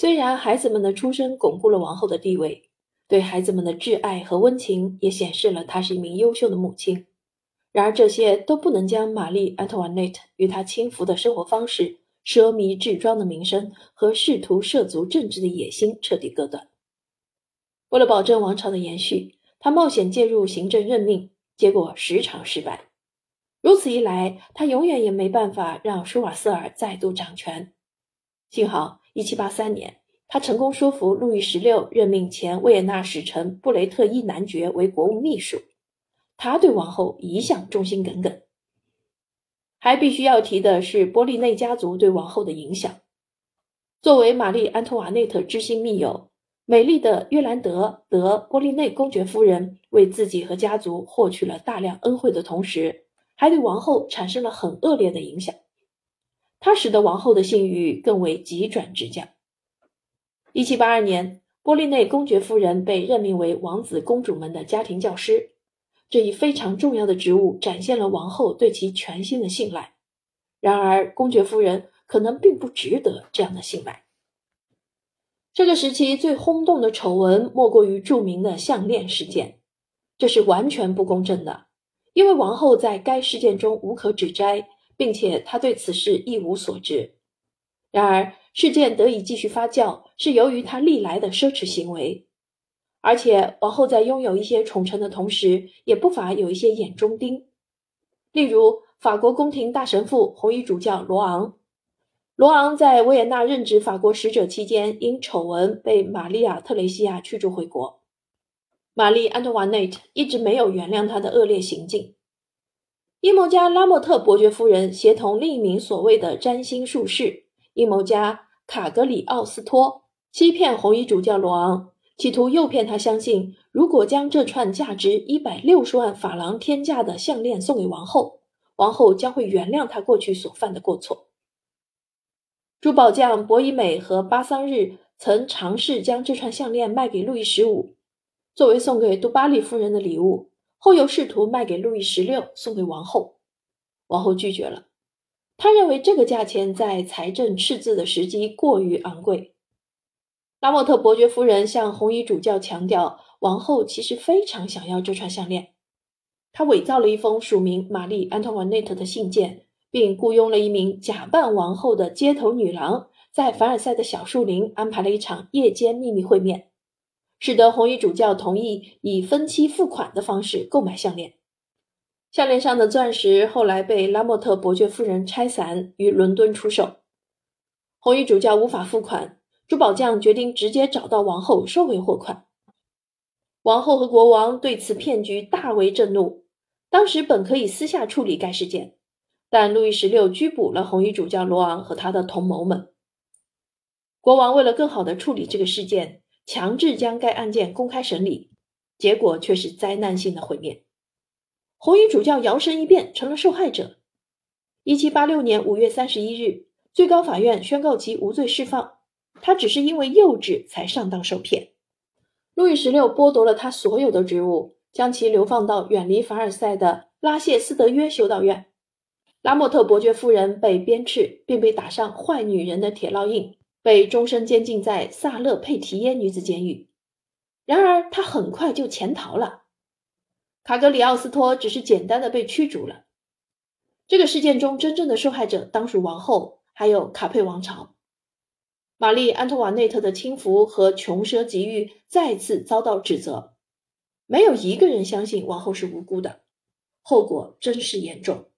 虽然孩子们的出生巩固了王后的地位，对孩子们的挚爱和温情也显示了她是一名优秀的母亲，然而这些都不能将玛丽·安托瓦内特与她轻浮的生活方式、奢靡置装的名声和试图涉足政治的野心彻底割断。为了保证王朝的延续，他冒险介入行政任命，结果时常失败。如此一来，他永远也没办法让舒瓦瑟尔再度掌权。幸好，1783年，他成功说服路易十六任命前维也纳使臣布雷特伊男爵为国务秘书。他对王后一向忠心耿耿。还必须要提的是波利内家族对王后的影响。作为玛丽·安托瓦内特知心密友，美丽的约兰德·德·波利内公爵夫人为自己和家族获取了大量恩惠的同时。还对王后产生了很恶劣的影响，它使得王后的信誉更为急转直下。一七八二年，波利内公爵夫人被任命为王子公主们的家庭教师，这一非常重要的职务展现了王后对其全新的信赖。然而，公爵夫人可能并不值得这样的信赖。这个时期最轰动的丑闻莫过于著名的项链事件，这是完全不公正的。因为王后在该事件中无可指摘，并且他对此事一无所知。然而，事件得以继续发酵，是由于他历来的奢侈行为。而且，王后在拥有一些宠臣的同时，也不乏有一些眼中钉。例如，法国宫廷大神父红衣主教罗昂。罗昂在维也纳任职法国使者期间，因丑闻被玛利亚·特蕾西亚驱逐回国。玛丽·安托瓦内特一直没有原谅他的恶劣行径。阴谋家拉莫特伯爵夫人协同另一名所谓的占星术士阴谋家卡格里奥斯托，欺骗红衣主教罗昂，企图诱骗他相信，如果将这串价值一百六十万法郎天价的项链送给王后，王后将会原谅他过去所犯的过错。珠宝匠博伊美和巴桑日曾尝试将这串项链卖给路易十五。作为送给杜巴利夫人的礼物，后又试图卖给路易十六，送给王后。王后拒绝了，他认为这个价钱在财政赤字的时机过于昂贵。拉莫特伯爵夫人向红衣主教强调，王后其实非常想要这串项链。他伪造了一封署名玛丽·安托瓦内特的信件，并雇佣了一名假扮王后的街头女郎，在凡尔赛的小树林安排了一场夜间秘密会面。使得红衣主教同意以分期付款的方式购买项链。项链上的钻石后来被拉莫特伯爵夫人拆散于伦敦出售。红衣主教无法付款，珠宝匠决定直接找到王后收回货款。王后和国王对此骗局大为震怒。当时本可以私下处理该事件，但路易十六拘捕了红衣主教罗昂和他的同谋们。国王为了更好的处理这个事件。强制将该案件公开审理，结果却是灾难性的毁灭。红衣主教摇身一变成了受害者。一七八六年五月三十一日，最高法院宣告其无罪释放。他只是因为幼稚才上当受骗。路易十六剥夺了他所有的职务，将其流放到远离凡尔赛的拉谢斯德约修道院。拉莫特伯爵夫人被鞭笞，并被打上“坏女人”的铁烙印。被终身监禁在萨勒佩提耶女子监狱，然而他很快就潜逃了。卡格里奥斯托只是简单的被驱逐了。这个事件中真正的受害者当属王后，还有卡佩王朝。玛丽·安托瓦内特的轻浮和穷奢极欲再次遭到指责，没有一个人相信王后是无辜的，后果真是严重。